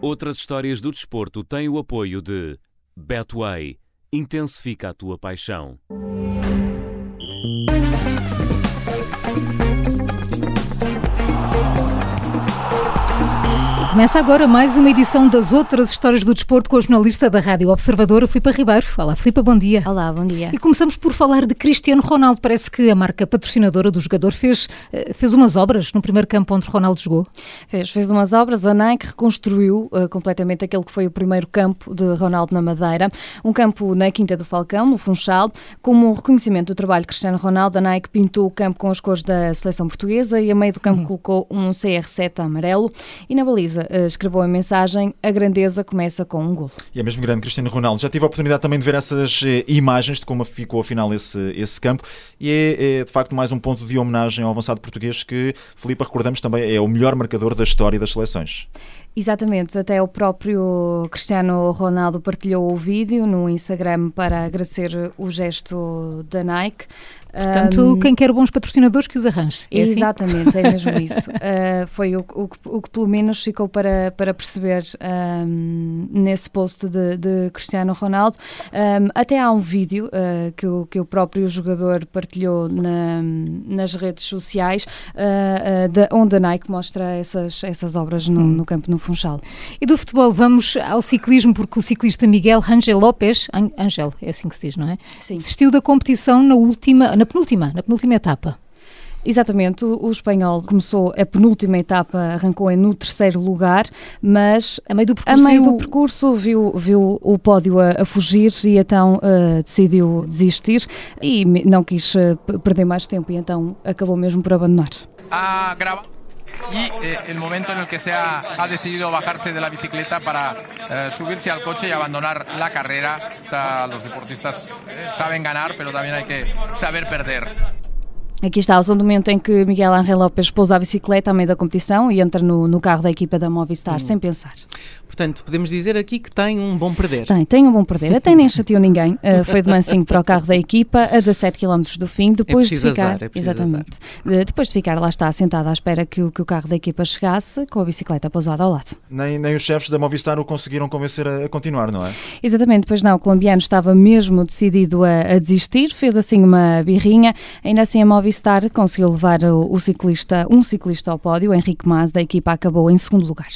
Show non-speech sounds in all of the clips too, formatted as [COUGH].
Outras histórias do desporto têm o apoio de Betway. Intensifica a tua paixão. Começa agora mais uma edição das outras histórias do desporto com a jornalista da Rádio Observadora, Filipa Ribeiro. Olá, Filipa, bom dia. Olá, bom dia. E começamos por falar de Cristiano Ronaldo. Parece que a marca patrocinadora do jogador fez, eh, fez umas obras no primeiro campo onde Ronaldo jogou. Fez, fez umas obras. A Nike reconstruiu uh, completamente aquele que foi o primeiro campo de Ronaldo na Madeira. Um campo na Quinta do Falcão, no Funchal. Como um reconhecimento do trabalho de Cristiano Ronaldo, a Nike pintou o campo com as cores da seleção portuguesa e a meio do campo uhum. colocou um CR7 amarelo e na baliza uh, escreveu a mensagem: A grandeza começa com um golo. E é mesmo grande Cristiano Ronaldo. Já tive a oportunidade também de ver essas eh, imagens de como ficou afinal esse, esse campo e é, é, de facto mais um ponto de homenagem ao avançado português que, Filipe, recordamos também, é o melhor marcador da história das seleções. Exatamente, até o próprio Cristiano Ronaldo partilhou o vídeo no Instagram para agradecer o gesto da Nike. Portanto, um, quem quer bons patrocinadores que os arranje. É assim? exatamente, assim? é mesmo [LAUGHS] isso. Uh, foi o, o, o, que pelo menos ficou para, para perceber um, nesse post de, de Cristiano Ronaldo. Um, até há um vídeo uh, que, o, que o próprio jogador partilhou na, nas redes sociais, uh, de, onde a Nike mostra essas, essas obras no, no campo no Funchal. E do futebol, vamos ao ciclismo, porque o ciclista Miguel Angel Lopes, Angel, é assim que se diz, não é? Sim. Desistiu da competição na última, na penúltima, na penúltima etapa. Exatamente, o, espanhol começou a penúltima etapa, arrancou no terceiro lugar, mas a meio do percurso, meio do percurso viu, viu o pódio a, a fugir e então uh, decidiu desistir e não quis uh, perder mais tempo e então acabou mesmo por abandonar. Ah, grava y eh, el momento en el que se ha, ha, decidido bajarse de la bicicleta para eh, subirse al coche y abandonar la carrera. Los deportistas eh, saben ganar, pero también hay que saber perder. Aqui está o som do momento em que Miguel Ángel López pousa a bicicleta a meio da competição e entra no, no carro da equipa da Movistar, hum. sem pensar. Portanto, podemos dizer aqui que tem um bom perder. Tem, tem um bom perder. Até nem chateou ninguém. Uh, foi de mansinho para o carro da equipa, a 17 km do fim, depois é de ficar. Azar, é exatamente. Uh, depois de ficar lá está, sentado à espera que o, que o carro da equipa chegasse, com a bicicleta pousada ao lado. Nem, nem os chefes da Movistar o conseguiram convencer a, a continuar, não é? Exatamente, pois não. O colombiano estava mesmo decidido a, a desistir, fez assim uma birrinha. Ainda assim, a Movistar conseguiu levar o, o ciclista, um ciclista ao pódio, Henrique Mas, da equipa acabou em segundo lugar.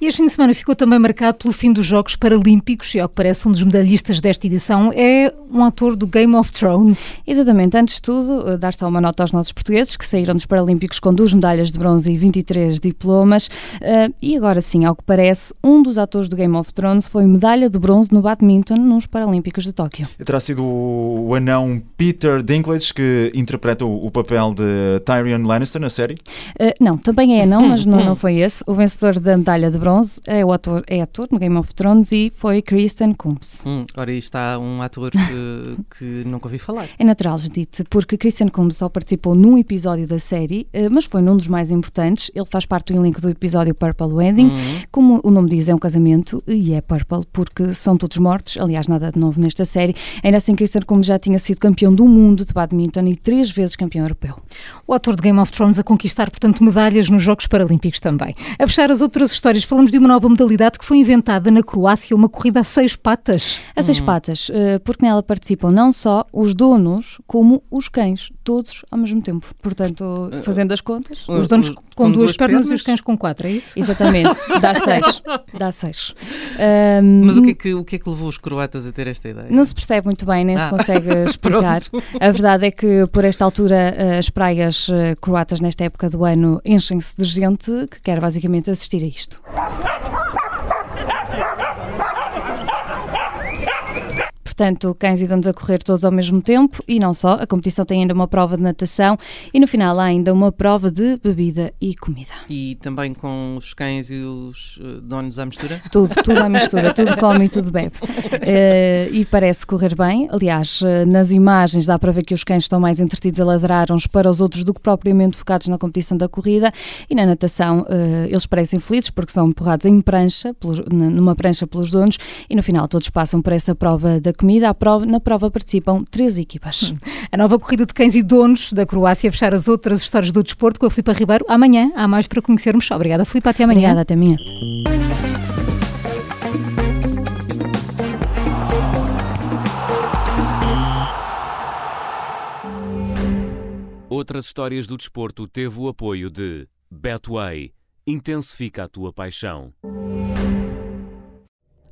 E este fim de semana ficou também marcado pelo fim dos Jogos Paralímpicos e, ao que parece, um dos medalhistas desta edição é um ator do Game of Thrones. Exatamente. Antes de tudo, eh, dar só uma nota aos nossos portugueses que saíram dos Paralímpicos com duas medalhas de bronze e 23 diplomas. Uh, e agora sim, ao que parece, um dos atores do Game of Thrones foi medalha de bronze no badminton nos Paralímpicos de Tóquio. Terá sido o anão Peter Dinklage que interpreta o papel de Tyrion Lannister na série? Uh, não, também é anão, mas não, não foi esse. O vencedor da medalha de bronze é o ator, é ator no Game of Thrones e foi Kristen Coombs. Hum, ora, aí está um ator que, [LAUGHS] que nunca ouvi falar. É natural, Judite, porque Kristen Coombs só participou num episódio da série, eh, mas foi num dos mais importantes. Ele faz parte do elenco do episódio Purple Wedding. Uhum. Como o nome diz, é um casamento e é Purple, porque são todos mortos. Aliás, nada de novo nesta série. Ainda assim, Kristen Coombs já tinha sido campeão do mundo de badminton e três vezes campeão europeu. O ator de Game of Thrones a conquistar, portanto, medalhas nos Jogos Paralímpicos também. A fechar as outras histórias, falamos de uma nova modalidade que foi inventada na Croácia, uma corrida a seis patas. A seis hum. patas, eh, porque nela participam não só os donos, como os cães, todos ao mesmo tempo. Portanto, eh, fazendo as contas. Os donos com, com duas, duas pernas, pernas, e os cães com quatro, é isso? Exatamente, [LAUGHS] dá seis. Dá seis. Um, Mas o que, é que, o que é que levou os croatas a ter esta ideia? Não se percebe muito bem, nem ah. se consegue [LAUGHS] explicar. a verdade é que, por esta altura, eh, as praias croatas, nesta época do ano, enchem-se de gente que quer basicamente assistir a isto. Portanto, cães e donos a correr todos ao mesmo tempo e não só, a competição tem ainda uma prova de natação e no final há ainda uma prova de bebida e comida. E também com os cães e os eh, donos à mistura? Tudo, tudo à mistura, tudo [LAUGHS] come e tudo bebe. Uh, e parece correr bem, aliás, uh, nas imagens dá para ver que os cães estão mais entretidos a ladrar uns para os outros do que propriamente focados na competição da corrida e na natação uh, eles parecem felizes porque são empurrados em prancha, pelos, numa prancha pelos donos e no final todos passam por essa prova da comida comida. Prova, na prova participam três equipas. Hum. A nova corrida de cães e donos da Croácia fechar as outras histórias do desporto com a Filipa Ribeiro. Amanhã há mais para conhecermos. Obrigada, Filipa. Até amanhã. Obrigada, até amanhã. Outras histórias do desporto teve o apoio de Betway. Intensifica a tua paixão.